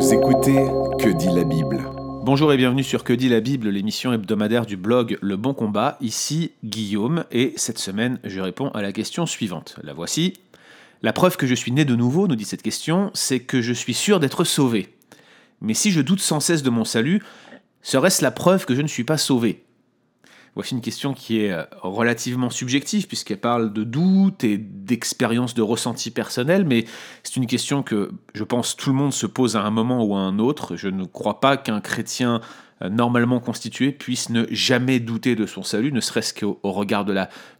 Vous écoutez Que dit la Bible Bonjour et bienvenue sur Que dit la Bible, l'émission hebdomadaire du blog Le Bon Combat. Ici Guillaume et cette semaine je réponds à la question suivante. La voici. La preuve que je suis né de nouveau, nous dit cette question, c'est que je suis sûr d'être sauvé. Mais si je doute sans cesse de mon salut, serait-ce la preuve que je ne suis pas sauvé? Voici une question qui est euh, relativement subjective puisqu'elle parle de doute et d'expérience de ressenti personnel, mais c'est une question que je pense tout le monde se pose à un moment ou à un autre. Je ne crois pas qu'un chrétien normalement constitué puisse ne jamais douter de son salut, ne serait-ce qu'au regard de,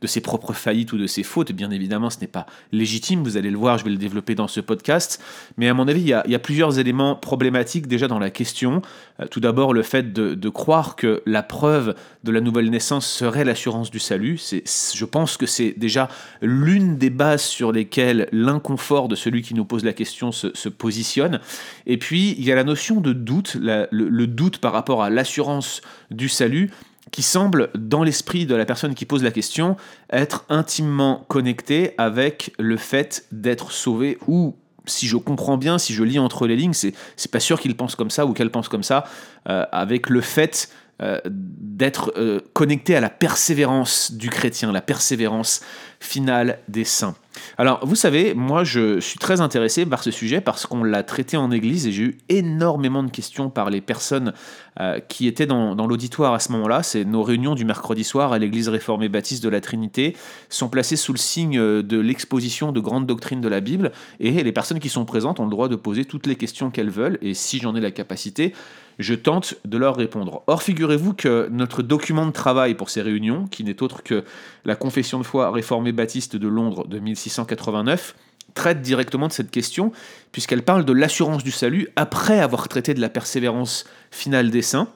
ses propres faillites ou de ses fautes. Bien évidemment, ce n'est pas légitime, vous allez le voir, je vais le développer dans ce podcast. Mais à mon avis, il y a, plusieurs éléments problématiques déjà dans la question. Euh, tout d'abord, le fait de, croire que la preuve de la nouvelle naissance serait l'assurance du salut. Je pense que c'est déjà l'une des bases sur lesquelles l'inconfort de celui qui nous pose la question se, positionne. Et puis, il y a la notion de doute, le doute par rapport à l'assurance du salut qui semble, dans l'esprit de la personne qui pose la question, être intimement connecté avec le fait d'être sauvé ou si je comprends bien, si je lis entre les lignes, c'est, pas sûr qu'il pense comme ça ou qu'elle pense comme ça, euh, avec le fait euh, d'être euh, connecté à la persévérance du chrétien, la persévérance finale des saints. Alors, vous savez, moi, je suis très intéressé par ce sujet parce qu'on l'a traité en église et j'ai eu énormément de questions par les personnes euh, qui étaient dans, l'auditoire à ce moment-là. C'est nos réunions du mercredi soir à l'église réformée baptiste de la Trinité sont placées sous le signe de l'exposition de grandes doctrines de la Bible et les personnes qui sont présentes ont le droit de poser toutes les questions qu'elles veulent et si j'en ai la capacité, je tente de leur répondre. Or, figurez-vous que notre document de travail pour ces réunions, qui n'est autre que la Confession de foi réformée baptiste de Londres de 1689, traite directement de cette question, puisqu'elle parle de l'assurance du salut après avoir traité de la persévérance finale des saints.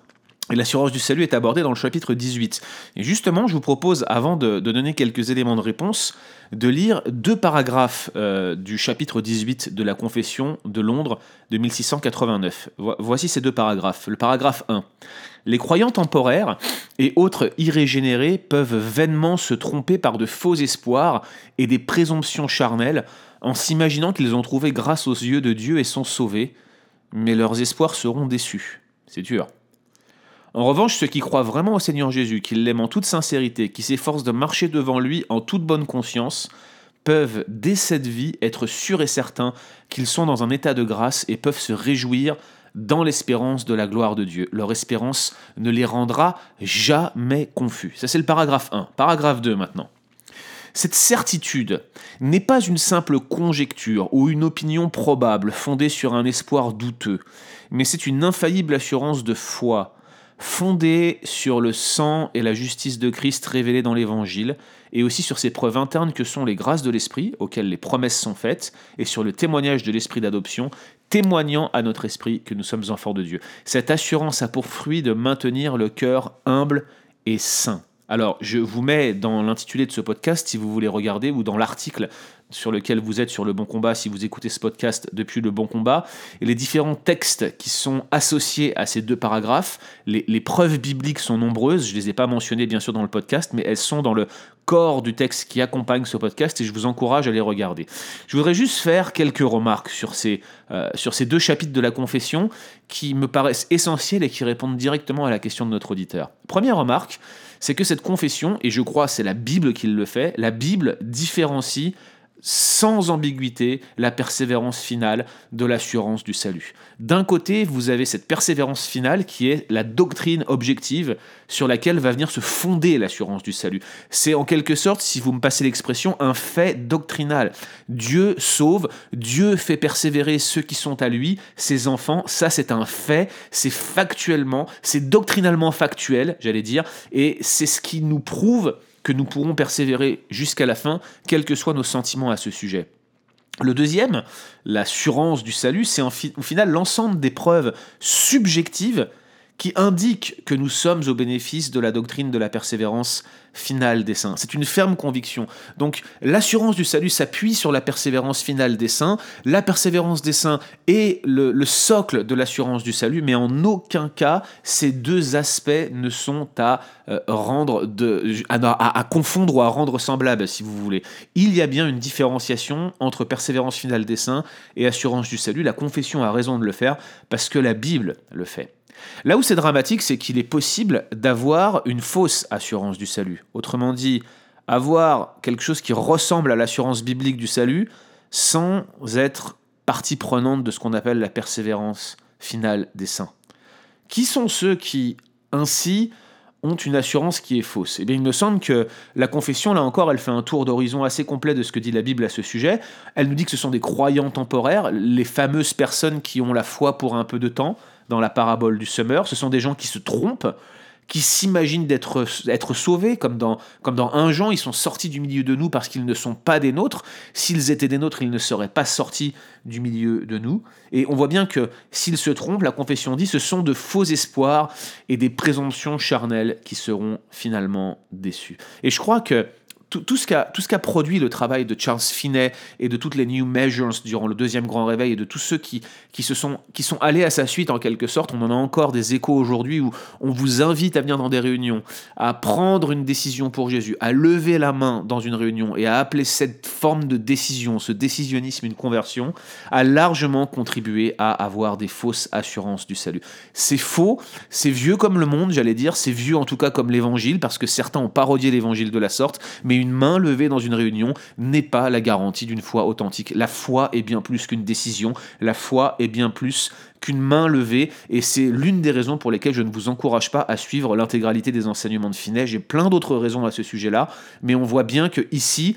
Et l'assurance du salut est abordée dans le chapitre 18. Et justement, je vous propose, avant de, donner quelques éléments de réponse, de lire deux paragraphes euh, du chapitre 18 de la Confession de Londres de 1689. Voici ces deux paragraphes. Le paragraphe 1. Les croyants temporaires et autres irrégénérés peuvent vainement se tromper par de faux espoirs et des présomptions charnelles en s'imaginant qu'ils ont trouvé grâce aux yeux de Dieu et sont sauvés, mais leurs espoirs seront déçus. C'est dur. En revanche, ceux qui croient vraiment au Seigneur Jésus, qui l'aiment en toute sincérité, qui s'efforcent de marcher devant lui en toute bonne conscience, peuvent, dès cette vie, être sûrs et certains qu'ils sont dans un état de grâce et peuvent se réjouir dans l'espérance de la gloire de Dieu. Leur espérance ne les rendra jamais confus. Ça, c'est le paragraphe 1. Paragraphe 2 maintenant. Cette certitude n'est pas une simple conjecture ou une opinion probable fondée sur un espoir douteux, mais c'est une infaillible assurance de foi fondée sur le sang et la justice de Christ révélés dans l'Évangile, et aussi sur ces preuves internes que sont les grâces de l'Esprit, auxquelles les promesses sont faites, et sur le témoignage de l'Esprit d'adoption, témoignant à notre esprit que nous sommes enfants de Dieu. Cette assurance a pour fruit de maintenir le cœur humble et saint. Alors, je vous mets dans l'intitulé de ce podcast, si vous voulez regarder, ou dans l'article sur lequel vous êtes sur le bon combat, si vous écoutez ce podcast depuis le bon combat, et les différents textes qui sont associés à ces deux paragraphes. Les, preuves bibliques sont nombreuses, je ne les ai pas mentionnées bien sûr dans le podcast, mais elles sont dans le corps du texte qui accompagne ce podcast et je vous encourage à les regarder. Je voudrais juste faire quelques remarques sur ces, euh, sur ces deux chapitres de la confession qui me paraissent essentiels et qui répondent directement à la question de notre auditeur. Première remarque, c'est que cette confession, et je crois c'est la Bible qui le fait, la Bible différencie sans ambiguïté la persévérance finale de l'assurance du salut. D'un côté, vous avez cette persévérance finale qui est la doctrine objective sur laquelle va venir se fonder l'assurance du salut. C'est en quelque sorte, si vous me passez l'expression, un fait doctrinal. Dieu sauve, Dieu fait persévérer ceux qui sont à lui, ses enfants, ça c'est un fait, c'est factuellement, c'est doctrinalement factuel, j'allais dire, et c'est ce qui nous prouve que nous pourrons persévérer jusqu'à la fin, quels que soient nos sentiments à ce sujet. Le deuxième, l'assurance du salut, c'est au final l'ensemble des preuves subjectives qui indique que nous sommes au bénéfice de la doctrine de la persévérance finale des saints. C'est une ferme conviction. Donc l'assurance du salut s'appuie sur la persévérance finale des saints. La persévérance des saints est le, socle de l'assurance du salut, mais en aucun cas ces deux aspects ne sont à euh, rendre à confondre ou à rendre semblables, si vous voulez. Il y a bien une différenciation entre persévérance finale des saints et assurance du salut. La confession a raison de le faire parce que la Bible le fait. Là où c'est dramatique, c'est qu'il est possible d'avoir une fausse assurance du salut. Autrement dit, avoir quelque chose qui ressemble à l'assurance biblique du salut sans être partie prenante de ce qu'on appelle la persévérance finale des saints. Qui sont ceux qui, ainsi, ont une assurance qui est fausse? Eh bien, il me semble que la confession, là encore, elle fait un tour d'horizon assez complet de ce que dit la Bible à ce sujet. Elle nous dit que ce sont des croyants temporaires, les fameuses personnes qui ont la foi pour un peu de temps, dans la parabole du Summer. Ce sont des gens qui se trompent, qui s'imaginent d'être être sauvés, comme dans, comme dans un Jean, ils sont sortis du milieu de nous parce qu'ils ne sont pas des nôtres. S'ils étaient des nôtres, ils ne seraient pas sortis du milieu de nous. Et on voit bien que s'ils se trompent, la confession dit, ce sont de faux espoirs et des présomptions charnelles qui seront finalement déçus. Et je crois que tout, ce qu'a produit le travail de Charles Finney et de toutes les New Measures durant le deuxième grand réveil et de tous ceux qui, qui, se sont, qui sont allés à sa suite en quelque sorte, on en a encore des échos aujourd'hui où on vous invite à venir dans des réunions, à prendre une décision pour Jésus, à lever la main dans une réunion et à appeler cette forme de décision, ce décisionnisme une conversion, a largement contribué à avoir des fausses assurances du salut. C'est faux, c'est vieux comme le monde, j'allais dire, c'est vieux en tout cas comme l'évangile, parce que certains ont parodié l'évangile de la sorte, mais main levée dans une réunion n'est pas la garantie d'une foi authentique. La foi est bien plus qu'une décision, la foi est bien plus qu'une main levée, et c'est l'une des raisons pour lesquelles je ne vous encourage pas à suivre l'intégralité des enseignements de Finet. J'ai plein d'autres raisons à ce sujet-là, mais on voit bien que ici,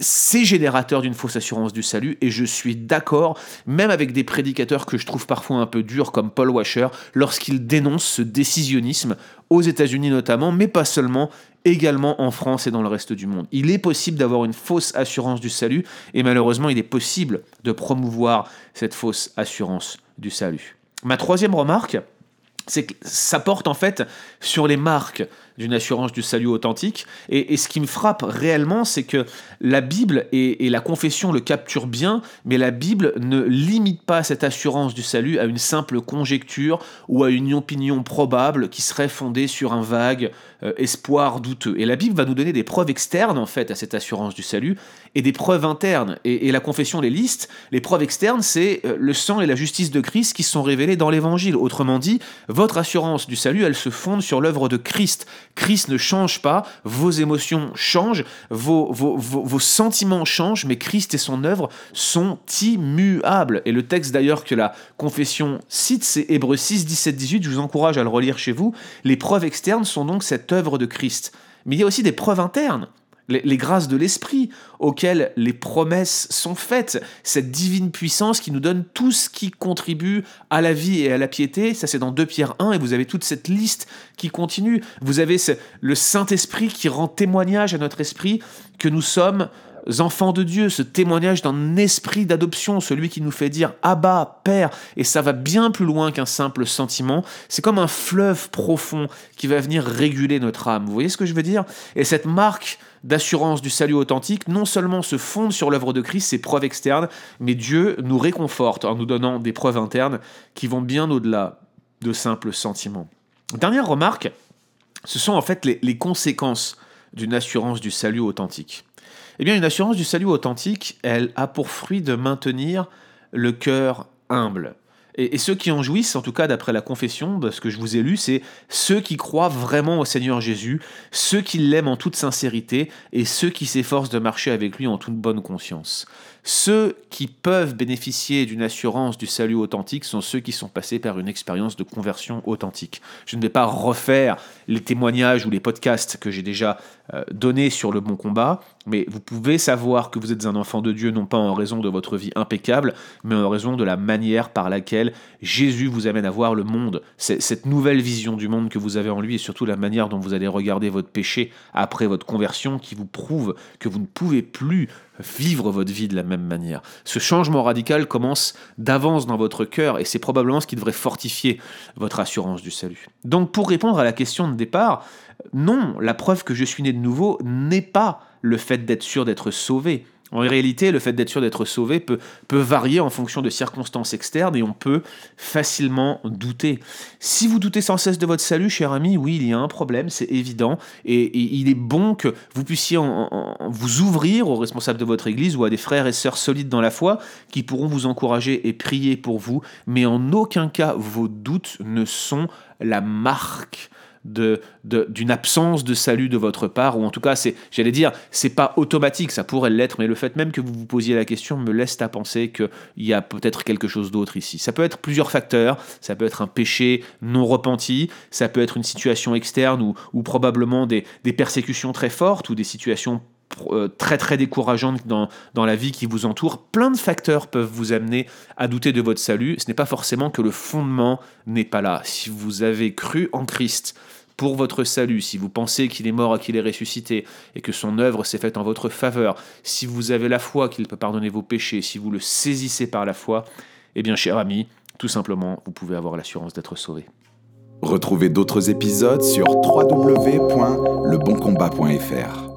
c'est générateur d'une fausse assurance du salut, et je suis d'accord, même avec des prédicateurs que je trouve parfois un peu durs, comme Paul Washer, lorsqu'ils dénoncent ce décisionnisme, aux États-Unis notamment, mais pas seulement, également en France et dans le reste du monde. Il est possible d'avoir une fausse assurance du salut, et malheureusement, il est possible de promouvoir cette fausse assurance du salut. Ma troisième remarque, c'est que ça porte en fait sur les marques d'une assurance du salut authentique. Et, ce qui me frappe réellement, c'est que la Bible et, la confession le capturent bien, mais la Bible ne limite pas cette assurance du salut à une simple conjecture ou à une opinion probable qui serait fondée sur un vague euh, espoir douteux. Et la Bible va nous donner des preuves externes en fait à cette assurance du salut et des preuves internes. Et, la confession les liste. Les preuves externes, c'est euh, le sang et la justice de Christ qui sont révélés dans l'Évangile. Autrement dit, votre assurance du salut, elle se fonde sur l'œuvre de Christ. Christ ne change pas, vos émotions changent, vos, sentiments changent, mais Christ et son œuvre sont immuables. Et le texte d'ailleurs que la confession cite, c'est Hébreux 6, 17, 18, je vous encourage à le relire chez vous. Les preuves externes sont donc cette œuvre de Christ. Mais il y a aussi des preuves internes les, grâces de l'Esprit auxquelles les promesses sont faites, cette divine puissance qui nous donne tout ce qui contribue à la vie et à la piété, ça c'est dans 2 Pierre 1, et vous avez toute cette liste qui continue. Vous avez le Saint-Esprit qui rend témoignage à notre esprit que nous sommes enfants de Dieu, ce témoignage d'un esprit d'adoption, celui qui nous fait dire Abba, Père, et ça va bien plus loin qu'un simple sentiment, c'est comme un fleuve profond qui va venir réguler notre âme. Vous voyez ce que je veux dire? Et cette marque d'assurance du salut authentique non seulement se fonde sur l'œuvre de Christ, ses preuves externes, mais Dieu nous réconforte en nous donnant des preuves internes qui vont bien au-delà de simples sentiments. Dernière remarque, ce sont en fait les, les conséquences d'une assurance du salut authentique. Eh bien, une assurance du salut authentique, elle a pour fruit de maintenir le cœur humble. Et, ceux qui en jouissent, en tout cas d'après la confession, ce que je vous ai lu, c'est ceux qui croient vraiment au Seigneur Jésus, ceux qui l'aiment en toute sincérité et ceux qui s'efforcent de marcher avec lui en toute bonne conscience. Ceux qui peuvent bénéficier d'une assurance du salut authentique sont ceux qui sont passés par une expérience de conversion authentique. Je ne vais pas refaire les témoignages ou les podcasts que j'ai déjà euh, donnés sur le bon combat, mais vous pouvez savoir que vous êtes un enfant de Dieu non pas en raison de votre vie impeccable, mais en raison de la manière par laquelle Jésus vous amène à voir le monde, cette nouvelle vision du monde que vous avez en lui et surtout la manière dont vous allez regarder votre péché après votre conversion qui vous prouve que vous ne pouvez plus vivre votre vie de la même manière. Ce changement radical commence d'avance dans votre cœur et c'est probablement ce qui devrait fortifier votre assurance du salut. Donc pour répondre à la question de départ, non, la preuve que je suis né de nouveau n'est pas le fait d'être sûr d'être sauvé. En réalité, le fait d'être sûr d'être sauvé peut, varier en fonction de circonstances externes et on peut facilement douter. Si vous doutez sans cesse de votre salut, cher ami, oui, il y a un problème, c'est évident, et, il est bon que vous puissiez vous ouvrir aux responsables de votre Église ou à des frères et sœurs solides dans la foi qui pourront vous encourager et prier pour vous, mais en aucun cas vos doutes ne sont la marque de, d'une absence de salut de votre part, ou en tout cas, c'est, j'allais dire, c'est pas automatique, ça pourrait l'être, mais le fait même que vous vous posiez la question me laisse à penser qu'il y a peut-être quelque chose d'autre ici. Ça peut être plusieurs facteurs, ça peut être un péché non repenti, ça peut être une situation externe ou, ou probablement des, des persécutions très fortes ou des situations très très décourageantes dans, dans la vie qui vous entoure. Plein de facteurs peuvent vous amener à douter de votre salut. Ce n'est pas forcément que le fondement n'est pas là. Si vous avez cru en Christ, pour votre salut, si vous pensez qu'il est mort et qu'il est ressuscité, et que son œuvre s'est faite en votre faveur, si vous avez la foi qu'il peut pardonner vos péchés, si vous le saisissez par la foi, eh bien, cher ami, tout simplement, vous pouvez avoir l'assurance d'être sauvé. Retrouvez d'autres épisodes sur www.leboncombat.fr.